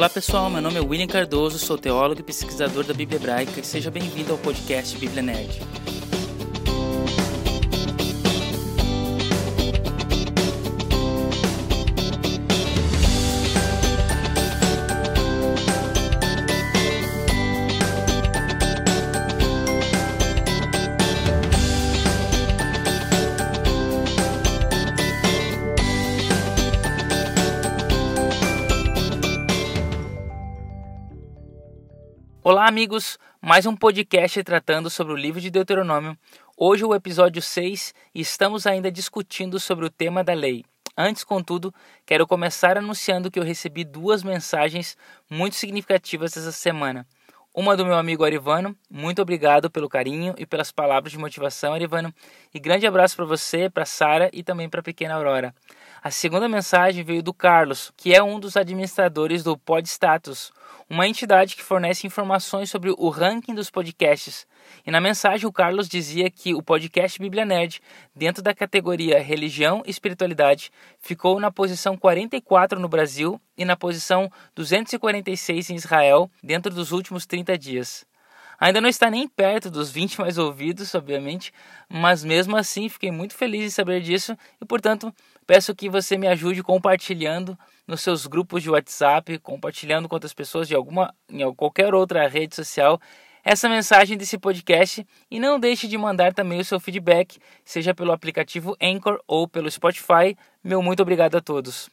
Olá pessoal, meu nome é William Cardoso, sou teólogo e pesquisador da Bíblia Hebraica e seja bem-vindo ao podcast Bíblia Nerd. Amigos! Mais um podcast tratando sobre o livro de Deuteronômio. Hoje, o episódio 6 e estamos ainda discutindo sobre o tema da lei. Antes, contudo, quero começar anunciando que eu recebi duas mensagens muito significativas essa semana. Uma do meu amigo Arivano, muito obrigado pelo carinho e pelas palavras de motivação, Arivano. E grande abraço para você, para Sara e também para a pequena Aurora. A segunda mensagem veio do Carlos, que é um dos administradores do Podstatus, uma entidade que fornece informações sobre o ranking dos podcasts. E na mensagem o Carlos dizia que o podcast Bíblia Nerd, dentro da categoria Religião e Espiritualidade, ficou na posição 44 no Brasil e na posição 246 em Israel dentro dos últimos 30 dias. Ainda não está nem perto dos 20 mais ouvidos, obviamente, mas mesmo assim fiquei muito feliz em saber disso e, portanto, peço que você me ajude compartilhando nos seus grupos de WhatsApp, compartilhando com outras pessoas de alguma em qualquer outra rede social essa mensagem desse podcast e não deixe de mandar também o seu feedback, seja pelo aplicativo Anchor ou pelo Spotify. Meu muito obrigado a todos.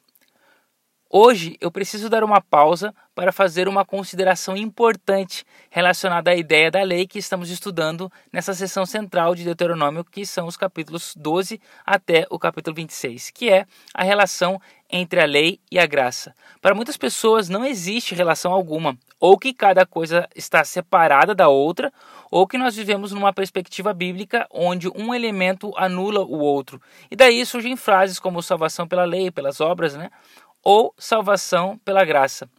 Hoje eu preciso dar uma pausa para fazer uma consideração importante relacionada à ideia da lei que estamos estudando nessa seção central de Deuteronômio, que são os capítulos 12 até o capítulo 26, que é a relação entre a lei e a graça. Para muitas pessoas não existe relação alguma, ou que cada coisa está separada da outra, ou que nós vivemos numa perspectiva bíblica onde um elemento anula o outro. E daí surgem frases como salvação pela lei, pelas obras, né? Ou salvação pela graça.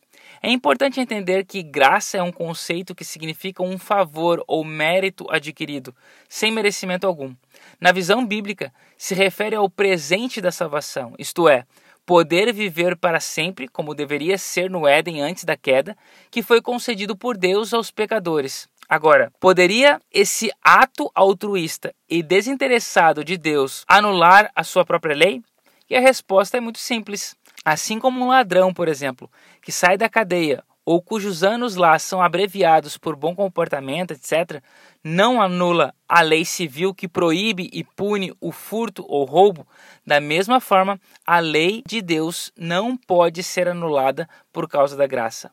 É importante entender que graça é um conceito que significa um favor ou mérito adquirido, sem merecimento algum. Na visão bíblica, se refere ao presente da salvação, isto é, poder viver para sempre, como deveria ser no Éden antes da queda, que foi concedido por Deus aos pecadores. Agora, poderia esse ato altruísta e desinteressado de Deus anular a sua própria lei? E a resposta é muito simples. Assim como um ladrão, por exemplo, que sai da cadeia ou cujos anos lá são abreviados por bom comportamento, etc., não anula a lei civil que proíbe e pune o furto ou roubo, da mesma forma, a lei de Deus não pode ser anulada por causa da graça.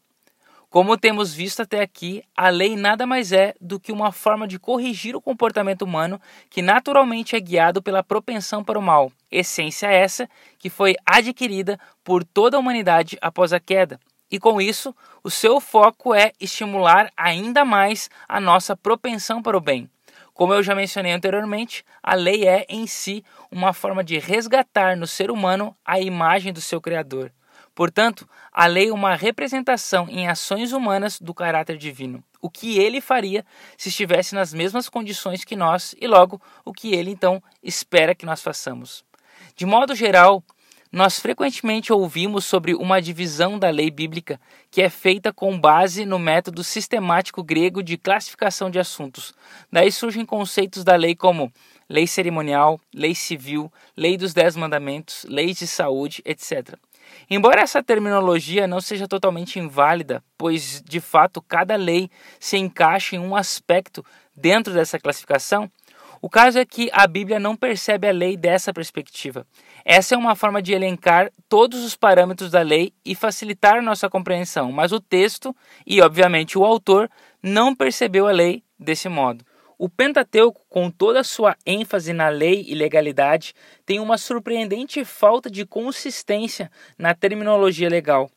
Como temos visto até aqui, a lei nada mais é do que uma forma de corrigir o comportamento humano que naturalmente é guiado pela propensão para o mal, essência essa que foi adquirida por toda a humanidade após a queda. E com isso, o seu foco é estimular ainda mais a nossa propensão para o bem. Como eu já mencionei anteriormente, a lei é em si uma forma de resgatar no ser humano a imagem do seu Criador. Portanto, a lei é uma representação em ações humanas do caráter divino. O que ele faria se estivesse nas mesmas condições que nós e logo o que ele então espera que nós façamos. De modo geral, nós frequentemente ouvimos sobre uma divisão da lei bíblica que é feita com base no método sistemático grego de classificação de assuntos. Daí surgem conceitos da lei como lei cerimonial, lei civil, lei dos dez mandamentos, leis de saúde, etc. Embora essa terminologia não seja totalmente inválida, pois de fato cada lei se encaixa em um aspecto dentro dessa classificação, o caso é que a Bíblia não percebe a lei dessa perspectiva. Essa é uma forma de elencar todos os parâmetros da lei e facilitar nossa compreensão, mas o texto e, obviamente, o autor não percebeu a lei desse modo. O Pentateuco, com toda a sua ênfase na lei e legalidade, tem uma surpreendente falta de consistência na terminologia legal.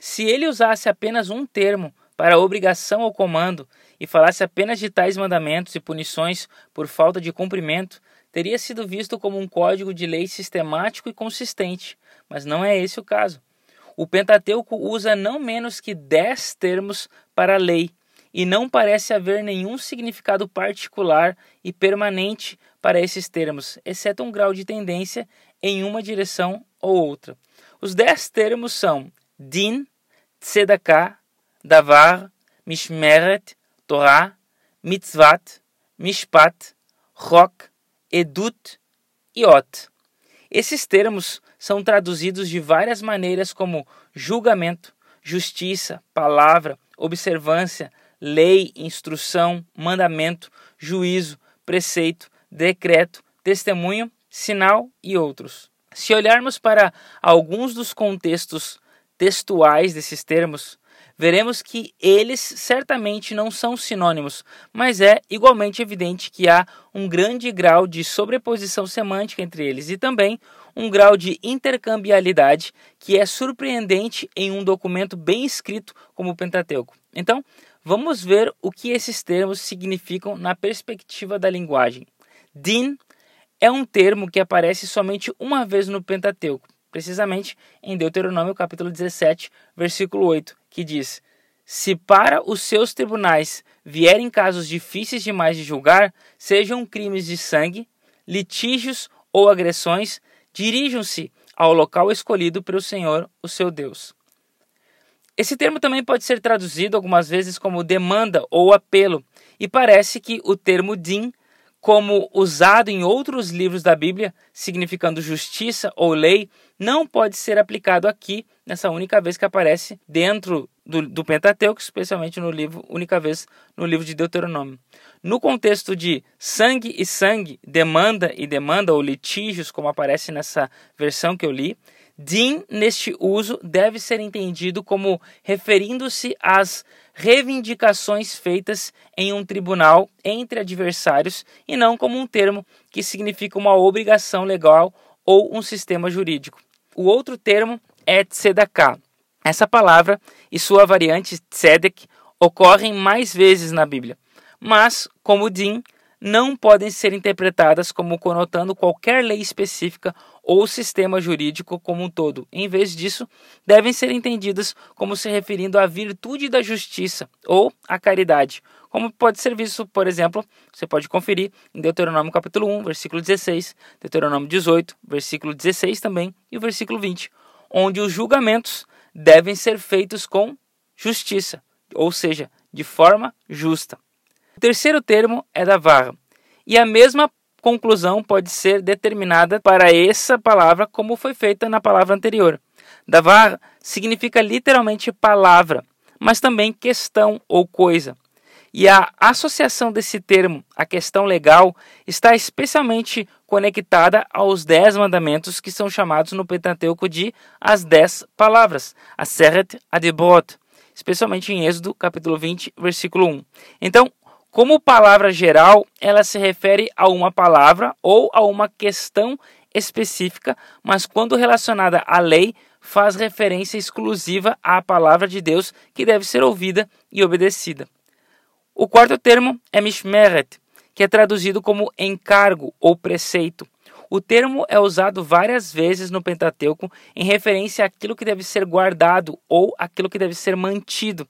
Se ele usasse apenas um termo para obrigação ou comando e falasse apenas de tais mandamentos e punições por falta de cumprimento, teria sido visto como um código de lei sistemático e consistente, mas não é esse o caso. O Pentateuco usa não menos que dez termos para a lei e não parece haver nenhum significado particular e permanente para esses termos, exceto um grau de tendência em uma direção ou outra. Os dez termos são din, tzedakah, davar, mishmeret, torah, mitzvat, mishpat, chok, edut e ot. Esses termos são traduzidos de várias maneiras como julgamento, justiça, palavra, observância, lei, instrução, mandamento, juízo, preceito, decreto, testemunho, sinal e outros. Se olharmos para alguns dos contextos textuais desses termos, veremos que eles certamente não são sinônimos, mas é igualmente evidente que há um grande grau de sobreposição semântica entre eles e também um grau de intercambialidade que é surpreendente em um documento bem escrito como o Pentateuco. Então, vamos ver o que esses termos significam na perspectiva da linguagem. Din é um termo que aparece somente uma vez no Pentateuco, precisamente em Deuteronômio capítulo 17, versículo 8, que diz: Se para os seus tribunais vierem casos difíceis demais de julgar, sejam crimes de sangue, litígios ou agressões, dirijam-se ao local escolhido pelo Senhor, o seu Deus. Esse termo também pode ser traduzido algumas vezes como demanda ou apelo, e parece que o termo din como usado em outros livros da Bíblia, significando justiça ou lei, não pode ser aplicado aqui nessa única vez que aparece dentro do, do Pentateuco, especialmente no livro, única vez no livro de Deuteronômio. No contexto de sangue e sangue, demanda e demanda, ou litígios, como aparece nessa versão que eu li, Din, neste uso, deve ser entendido como referindo-se às reivindicações feitas em um tribunal entre adversários e não como um termo que significa uma obrigação legal ou um sistema jurídico. O outro termo é tzedakah. Essa palavra e sua variante tzedek ocorrem mais vezes na Bíblia, mas, como din, não podem ser interpretadas como conotando qualquer lei específica ou sistema jurídico como um todo. Em vez disso, devem ser entendidas como se referindo à virtude da justiça ou à caridade, como pode ser visto, por exemplo, você pode conferir em Deuteronômio capítulo 1, versículo 16, Deuteronômio 18, versículo 16 também e o versículo 20, onde os julgamentos devem ser feitos com justiça, ou seja, de forma justa. O terceiro termo é da varra. E a mesma conclusão pode ser determinada para essa palavra como foi feita na palavra anterior. Davar significa literalmente palavra, mas também questão ou coisa. E a associação desse termo à questão legal está especialmente conectada aos dez mandamentos que são chamados no Pentateuco de as dez palavras, a Seret Adibot, especialmente em Êxodo capítulo 20, versículo 1. Então, como palavra geral, ela se refere a uma palavra ou a uma questão específica, mas quando relacionada à lei, faz referência exclusiva à palavra de Deus que deve ser ouvida e obedecida. O quarto termo é mishmeret, que é traduzido como encargo ou preceito. O termo é usado várias vezes no Pentateuco em referência àquilo que deve ser guardado ou aquilo que deve ser mantido.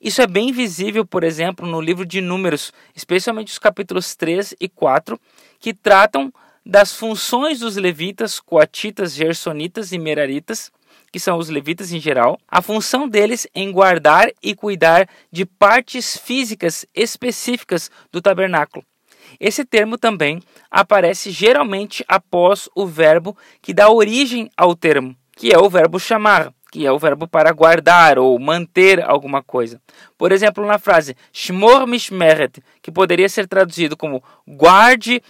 Isso é bem visível, por exemplo, no livro de Números, especialmente os capítulos 3 e 4, que tratam das funções dos levitas, coatitas, gersonitas e meraritas, que são os levitas em geral, a função deles em guardar e cuidar de partes físicas específicas do tabernáculo. Esse termo também aparece geralmente após o verbo que dá origem ao termo, que é o verbo chamar que é o verbo para guardar ou manter alguma coisa. Por exemplo, na frase Shmor Mishmeret, que poderia ser traduzido como guarde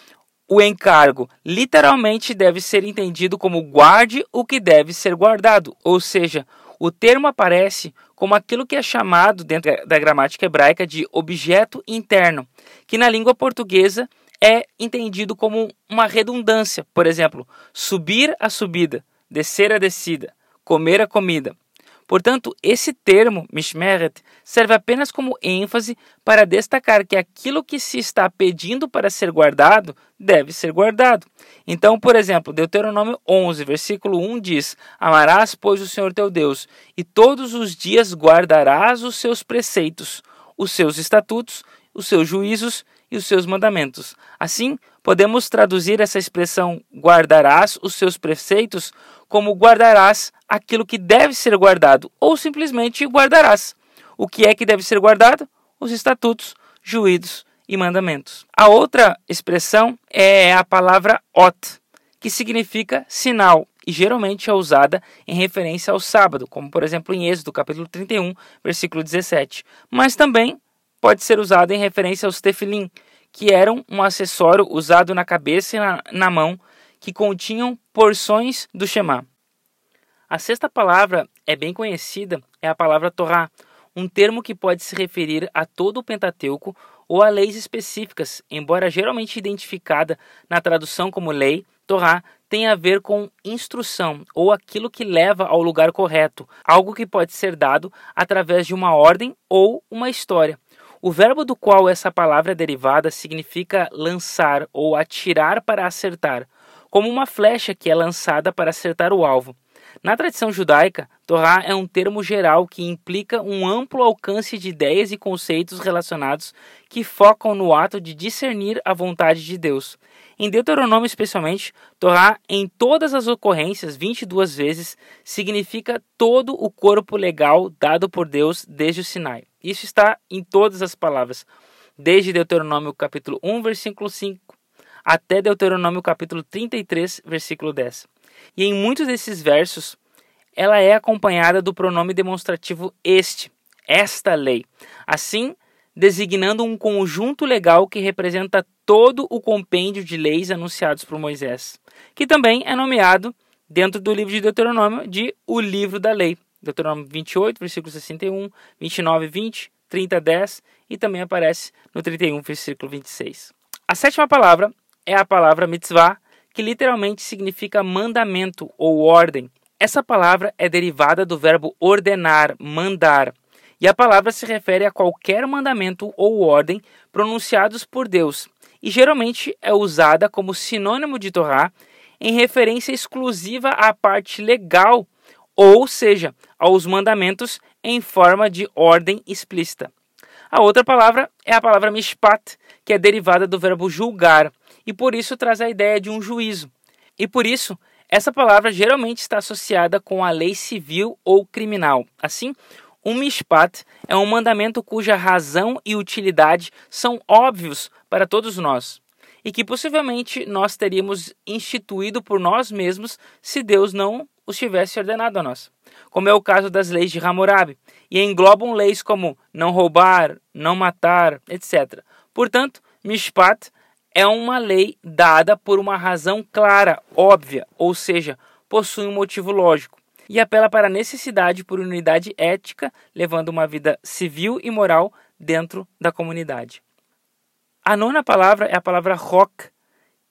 o encargo, literalmente deve ser entendido como guarde o que deve ser guardado, ou seja, o termo aparece como aquilo que é chamado dentro da gramática hebraica de objeto interno, que na língua portuguesa é entendido como uma redundância. Por exemplo, subir a subida, descer a descida comer a comida. Portanto, esse termo, mishmeret, serve apenas como ênfase para destacar que aquilo que se está pedindo para ser guardado deve ser guardado. Então, por exemplo, Deuteronômio 11, versículo 1 diz: Amarás, pois, o Senhor teu Deus, e todos os dias guardarás os seus preceitos, os seus estatutos, os seus juízos e os seus mandamentos. Assim, podemos traduzir essa expressão guardarás os seus preceitos como guardarás aquilo que deve ser guardado, ou simplesmente guardarás. O que é que deve ser guardado? Os estatutos, juízos e mandamentos. A outra expressão é a palavra ot, que significa sinal e geralmente é usada em referência ao sábado, como por exemplo em Êxodo capítulo 31, versículo 17. Mas também pode ser usada em referência aos tefilim, que eram um acessório usado na cabeça e na, na mão, que continham porções do Shema. A sexta palavra é bem conhecida, é a palavra Torá, um termo que pode se referir a todo o Pentateuco ou a leis específicas, embora geralmente identificada na tradução como lei, Torá tem a ver com instrução ou aquilo que leva ao lugar correto, algo que pode ser dado através de uma ordem ou uma história. O verbo do qual essa palavra é derivada significa lançar ou atirar para acertar, como uma flecha que é lançada para acertar o alvo. Na tradição judaica, Torá é um termo geral que implica um amplo alcance de ideias e conceitos relacionados que focam no ato de discernir a vontade de Deus. Em Deuteronômio, especialmente, Torá, em todas as ocorrências, 22 vezes, significa todo o corpo legal dado por Deus desde o Sinai. Isso está em todas as palavras, desde Deuteronômio capítulo 1, versículo 5, até Deuteronômio capítulo 33, versículo 10. E em muitos desses versos, ela é acompanhada do pronome demonstrativo este, esta lei. Assim, designando um conjunto legal que representa todo o compêndio de leis anunciados por Moisés, que também é nomeado dentro do livro de Deuteronômio de o livro da lei. Deuteronômio 28, versículo 61, 29, 20, 30, 10 e também aparece no 31, versículo 26. A sétima palavra é a palavra mitzvah, que literalmente significa mandamento ou ordem. Essa palavra é derivada do verbo ordenar, mandar, e a palavra se refere a qualquer mandamento ou ordem pronunciados por Deus, e geralmente é usada como sinônimo de Torá em referência exclusiva à parte legal, ou seja, aos mandamentos em forma de ordem explícita. A outra palavra é a palavra mishpat, que é derivada do verbo julgar, e por isso traz a ideia de um juízo. E por isso, essa palavra geralmente está associada com a lei civil ou criminal. Assim, um mishpat é um mandamento cuja razão e utilidade são óbvios para todos nós e que possivelmente nós teríamos instituído por nós mesmos se Deus não os tivesse ordenado a nós, como é o caso das leis de Hammurabi, e englobam leis como não roubar, não matar, etc. Portanto, mishpat é uma lei dada por uma razão clara, óbvia, ou seja, possui um motivo lógico, e apela para a necessidade por unidade ética, levando uma vida civil e moral dentro da comunidade. A nona palavra é a palavra rock.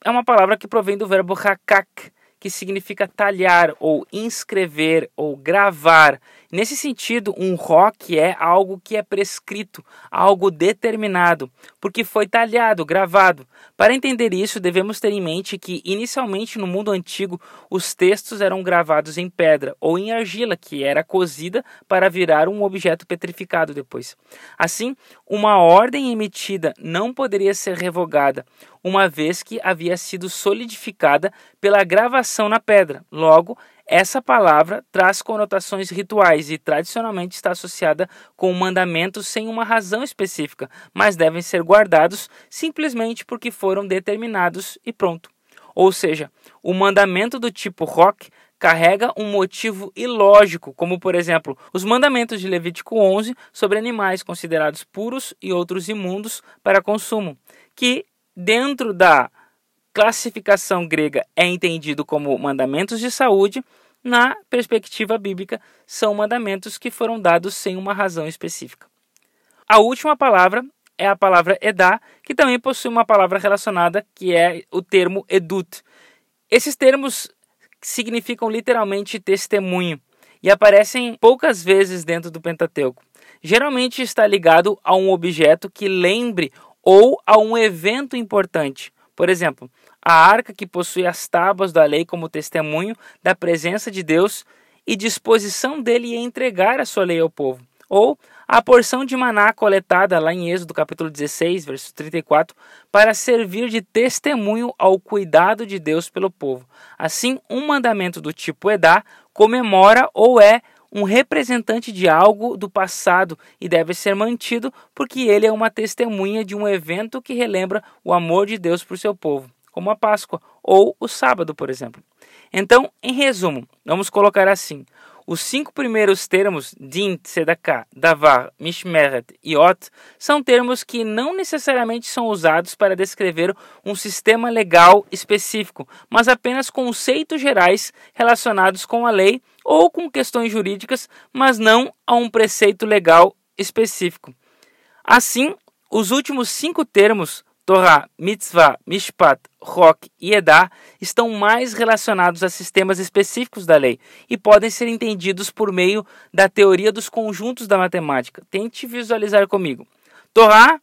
É uma palavra que provém do verbo hakak, que significa talhar ou inscrever ou gravar. Nesse sentido, um rock é algo que é prescrito, algo determinado, porque foi talhado, gravado. Para entender isso, devemos ter em mente que, inicialmente no mundo antigo, os textos eram gravados em pedra ou em argila, que era cozida para virar um objeto petrificado depois. Assim, uma ordem emitida não poderia ser revogada, uma vez que havia sido solidificada pela gravação na pedra. Logo, essa palavra traz conotações rituais e tradicionalmente está associada com mandamentos sem uma razão específica, mas devem ser guardados simplesmente porque foram determinados e pronto. Ou seja, o mandamento do tipo rock carrega um motivo ilógico, como por exemplo, os mandamentos de Levítico 11 sobre animais considerados puros e outros imundos para consumo, que dentro da classificação grega é entendido como mandamentos de saúde, na perspectiva bíblica são mandamentos que foram dados sem uma razão específica. A última palavra é a palavra edá, que também possui uma palavra relacionada que é o termo edut. Esses termos significam literalmente testemunho e aparecem poucas vezes dentro do Pentateuco. Geralmente está ligado a um objeto que lembre ou a um evento importante. Por exemplo, a arca que possui as tábuas da lei como testemunho da presença de Deus e disposição dele em entregar a sua lei ao povo. Ou a porção de maná coletada lá em Êxodo capítulo 16, verso 34, para servir de testemunho ao cuidado de Deus pelo povo. Assim, um mandamento do tipo Edá comemora ou é um representante de algo do passado e deve ser mantido porque ele é uma testemunha de um evento que relembra o amor de Deus por seu povo, como a Páscoa ou o sábado, por exemplo. Então, em resumo, vamos colocar assim: os cinco primeiros termos, din, tzedakah, davar, mishmeret e ot, são termos que não necessariamente são usados para descrever um sistema legal específico, mas apenas conceitos gerais relacionados com a lei ou com questões jurídicas, mas não a um preceito legal específico. Assim, os últimos cinco termos Torá, Mitzvah, Mishpat, Rock e Edá estão mais relacionados a sistemas específicos da lei e podem ser entendidos por meio da teoria dos conjuntos da matemática. Tente visualizar comigo. Torá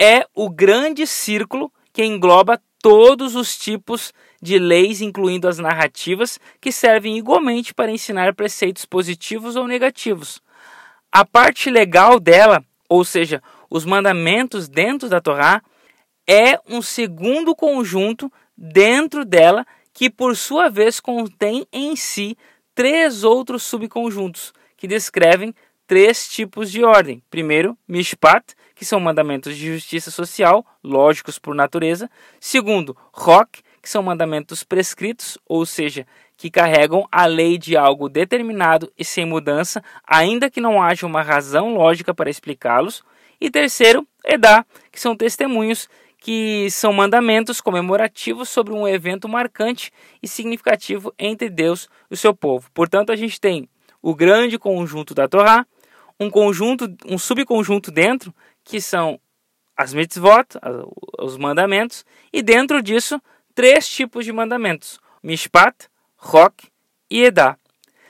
é o grande círculo que engloba todos os tipos de leis, incluindo as narrativas, que servem igualmente para ensinar preceitos positivos ou negativos. A parte legal dela, ou seja, os mandamentos dentro da Torá, é um segundo conjunto dentro dela que, por sua vez, contém em si três outros subconjuntos que descrevem três tipos de ordem. Primeiro, mishpat, que são mandamentos de justiça social, lógicos por natureza. Segundo, rock, que são mandamentos prescritos, ou seja, que carregam a lei de algo determinado e sem mudança, ainda que não haja uma razão lógica para explicá-los. E terceiro, edá, que são testemunhos que são mandamentos comemorativos sobre um evento marcante e significativo entre Deus e o seu povo. Portanto, a gente tem o grande conjunto da Torá, um conjunto, um subconjunto dentro, que são as mitzvot, os mandamentos, e dentro disso, três tipos de mandamentos: mishpat, rock e edá.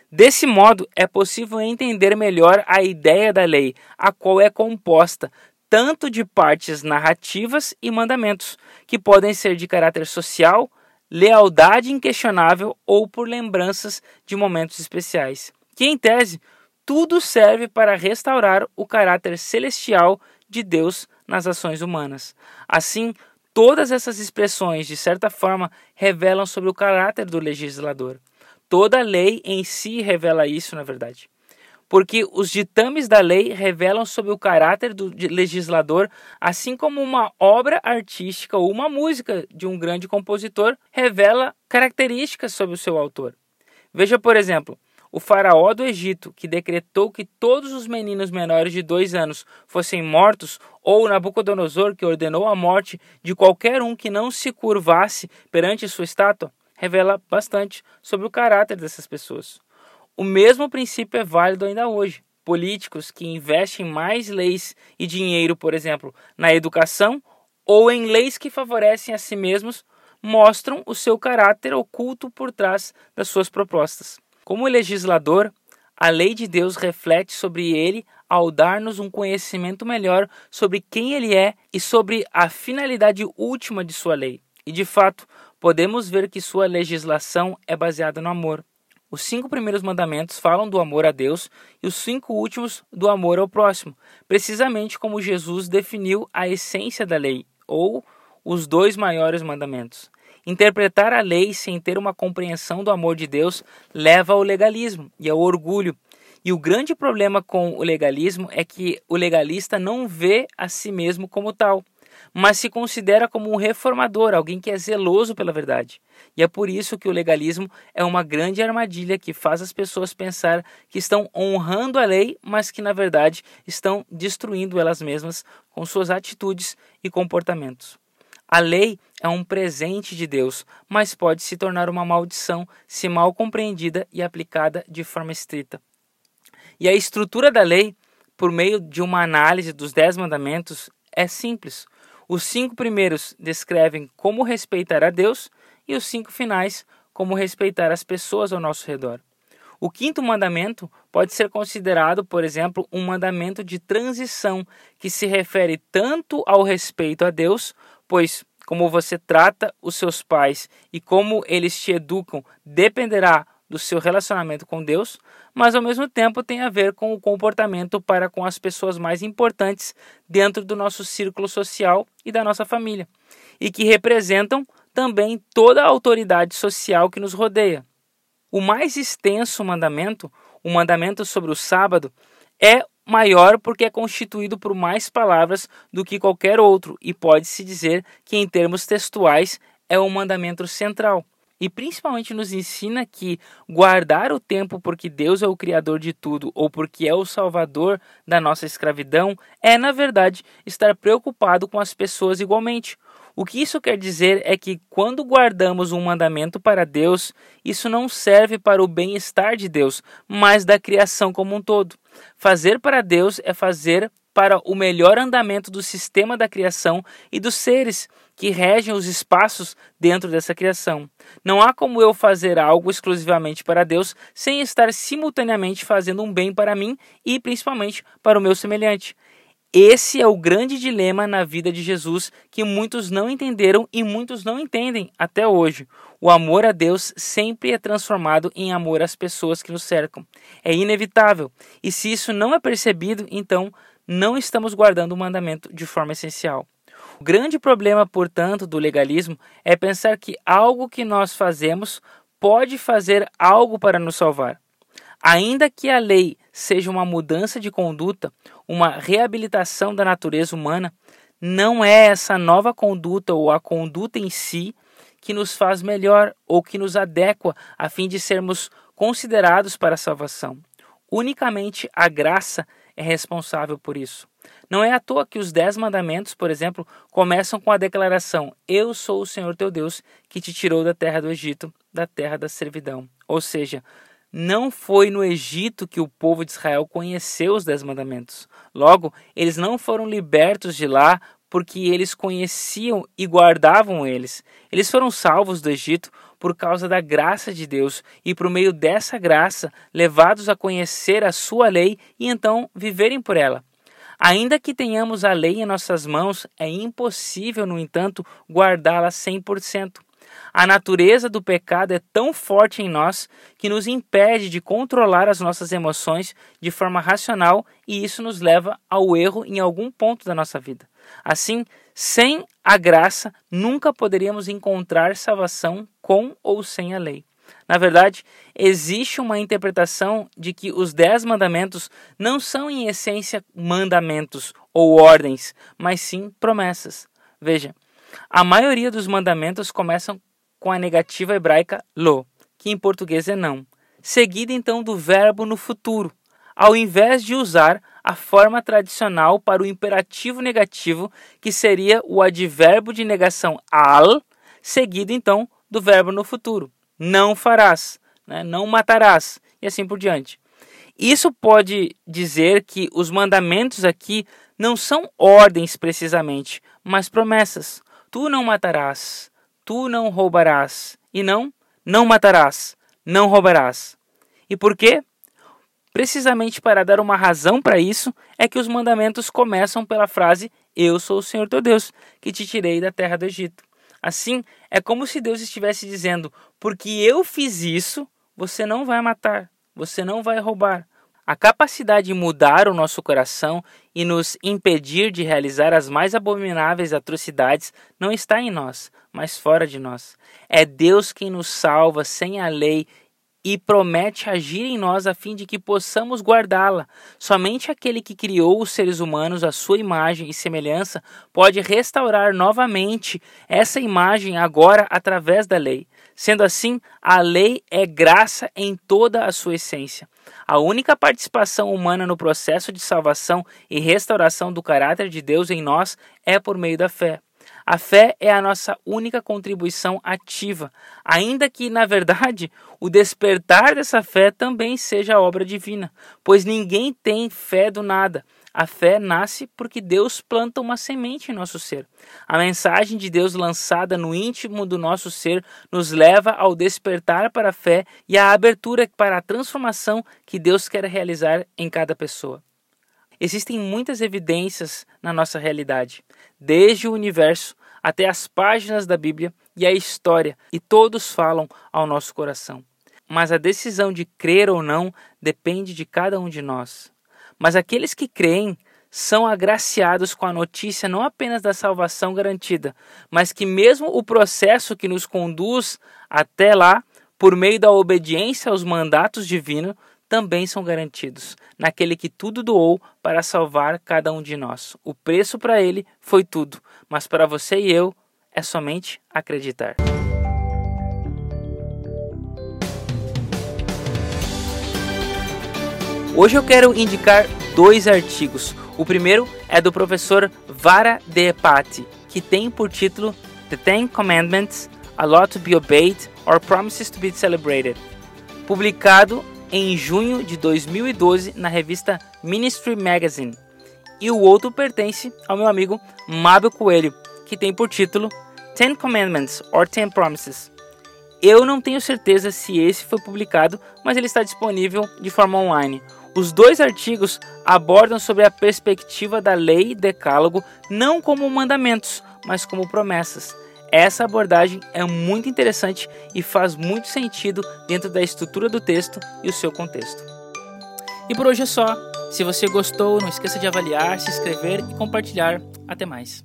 Desse modo, é possível entender melhor a ideia da lei, a qual é composta tanto de partes narrativas e mandamentos, que podem ser de caráter social, lealdade inquestionável ou por lembranças de momentos especiais. Que, em tese, tudo serve para restaurar o caráter celestial de Deus nas ações humanas. Assim, todas essas expressões, de certa forma, revelam sobre o caráter do legislador. Toda lei em si revela isso, na verdade porque os ditames da lei revelam sobre o caráter do legislador, assim como uma obra artística ou uma música de um grande compositor revela características sobre o seu autor. Veja, por exemplo, o faraó do Egito, que decretou que todos os meninos menores de dois anos fossem mortos, ou Nabucodonosor, que ordenou a morte de qualquer um que não se curvasse perante sua estátua, revela bastante sobre o caráter dessas pessoas. O mesmo princípio é válido ainda hoje. Políticos que investem mais leis e dinheiro, por exemplo, na educação ou em leis que favorecem a si mesmos, mostram o seu caráter oculto por trás das suas propostas. Como legislador, a lei de Deus reflete sobre ele ao dar-nos um conhecimento melhor sobre quem ele é e sobre a finalidade última de sua lei. E de fato, podemos ver que sua legislação é baseada no amor. Os cinco primeiros mandamentos falam do amor a Deus e os cinco últimos do amor ao próximo, precisamente como Jesus definiu a essência da lei, ou os dois maiores mandamentos. Interpretar a lei sem ter uma compreensão do amor de Deus leva ao legalismo e ao orgulho. E o grande problema com o legalismo é que o legalista não vê a si mesmo como tal mas se considera como um reformador, alguém que é zeloso pela verdade. E é por isso que o legalismo é uma grande armadilha que faz as pessoas pensar que estão honrando a lei, mas que na verdade estão destruindo elas mesmas com suas atitudes e comportamentos. A lei é um presente de Deus, mas pode se tornar uma maldição se mal compreendida e aplicada de forma estrita. E a estrutura da lei, por meio de uma análise dos Dez Mandamentos, é simples. Os cinco primeiros descrevem como respeitar a Deus e os cinco finais como respeitar as pessoas ao nosso redor. O quinto mandamento pode ser considerado, por exemplo, um mandamento de transição que se refere tanto ao respeito a Deus, pois como você trata os seus pais e como eles te educam dependerá do seu relacionamento com Deus, mas ao mesmo tempo tem a ver com o comportamento para com as pessoas mais importantes dentro do nosso círculo social e da nossa família, e que representam também toda a autoridade social que nos rodeia. O mais extenso mandamento, o mandamento sobre o sábado, é maior porque é constituído por mais palavras do que qualquer outro e pode-se dizer que, em termos textuais, é o mandamento central. E principalmente nos ensina que guardar o tempo porque Deus é o Criador de tudo ou porque é o Salvador da nossa escravidão é, na verdade, estar preocupado com as pessoas igualmente. O que isso quer dizer é que quando guardamos um mandamento para Deus, isso não serve para o bem-estar de Deus, mas da criação como um todo. Fazer para Deus é fazer para o melhor andamento do sistema da criação e dos seres que regem os espaços dentro dessa criação. Não há como eu fazer algo exclusivamente para Deus sem estar simultaneamente fazendo um bem para mim e principalmente para o meu semelhante. Esse é o grande dilema na vida de Jesus que muitos não entenderam e muitos não entendem até hoje. O amor a Deus sempre é transformado em amor às pessoas que nos cercam. É inevitável. E se isso não é percebido, então não estamos guardando o mandamento de forma essencial. O grande problema, portanto, do legalismo é pensar que algo que nós fazemos pode fazer algo para nos salvar. Ainda que a lei seja uma mudança de conduta, uma reabilitação da natureza humana, não é essa nova conduta ou a conduta em si que nos faz melhor ou que nos adequa a fim de sermos considerados para a salvação. Unicamente a graça é responsável por isso. Não é à toa que os Dez Mandamentos, por exemplo, começam com a declaração: Eu sou o Senhor teu Deus que te tirou da terra do Egito, da terra da servidão. Ou seja, não foi no Egito que o povo de Israel conheceu os Dez Mandamentos. Logo, eles não foram libertos de lá porque eles conheciam e guardavam eles. Eles foram salvos do Egito por causa da graça de Deus e por meio dessa graça levados a conhecer a sua lei e então viverem por ela. Ainda que tenhamos a lei em nossas mãos, é impossível, no entanto, guardá-la 100%. A natureza do pecado é tão forte em nós que nos impede de controlar as nossas emoções de forma racional e isso nos leva ao erro em algum ponto da nossa vida. Assim, sem a graça, nunca poderíamos encontrar salvação com ou sem a lei. Na verdade, existe uma interpretação de que os dez mandamentos não são em essência mandamentos ou ordens, mas sim promessas. Veja, a maioria dos mandamentos começam com a negativa hebraica lo, que em português é não, seguida então do verbo no futuro, ao invés de usar a forma tradicional para o imperativo negativo, que seria o advérbio de negação al, seguido então do verbo no futuro. Não farás, né? não matarás, e assim por diante. Isso pode dizer que os mandamentos aqui não são ordens precisamente, mas promessas. Tu não matarás, tu não roubarás, e não, não matarás, não roubarás. E por quê? Precisamente para dar uma razão para isso, é que os mandamentos começam pela frase: Eu sou o Senhor teu Deus, que te tirei da terra do Egito. Assim, é como se Deus estivesse dizendo: Porque eu fiz isso, você não vai matar, você não vai roubar, a capacidade de mudar o nosso coração e nos impedir de realizar as mais abomináveis atrocidades não está em nós, mas fora de nós. É Deus quem nos salva sem a lei e promete agir em nós a fim de que possamos guardá-la. Somente aquele que criou os seres humanos à sua imagem e semelhança pode restaurar novamente essa imagem agora através da lei. Sendo assim, a lei é graça em toda a sua essência. A única participação humana no processo de salvação e restauração do caráter de Deus em nós é por meio da fé. A fé é a nossa única contribuição ativa, ainda que, na verdade, o despertar dessa fé também seja obra divina, pois ninguém tem fé do nada. A fé nasce porque Deus planta uma semente em nosso ser. A mensagem de Deus lançada no íntimo do nosso ser nos leva ao despertar para a fé e à abertura para a transformação que Deus quer realizar em cada pessoa. Existem muitas evidências na nossa realidade, desde o universo até as páginas da Bíblia e a história, e todos falam ao nosso coração. mas a decisão de crer ou não depende de cada um de nós. Mas aqueles que creem são agraciados com a notícia não apenas da salvação garantida, mas que mesmo o processo que nos conduz até lá, por meio da obediência aos mandatos divinos, também são garantidos naquele que tudo doou para salvar cada um de nós. O preço para ele foi tudo, mas para você e eu é somente acreditar. Hoje eu quero indicar dois artigos. O primeiro é do professor Vara Deepati, que tem por título The Ten Commandments, A Law to be Obeyed or Promises to be Celebrated, publicado em junho de 2012 na revista Ministry Magazine. E o outro pertence ao meu amigo Mábio Coelho, que tem por título Ten Commandments or Ten Promises. Eu não tenho certeza se esse foi publicado, mas ele está disponível de forma online. Os dois artigos abordam sobre a perspectiva da lei decálogo não como mandamentos, mas como promessas. Essa abordagem é muito interessante e faz muito sentido dentro da estrutura do texto e o seu contexto. E por hoje é só. Se você gostou, não esqueça de avaliar, se inscrever e compartilhar. Até mais.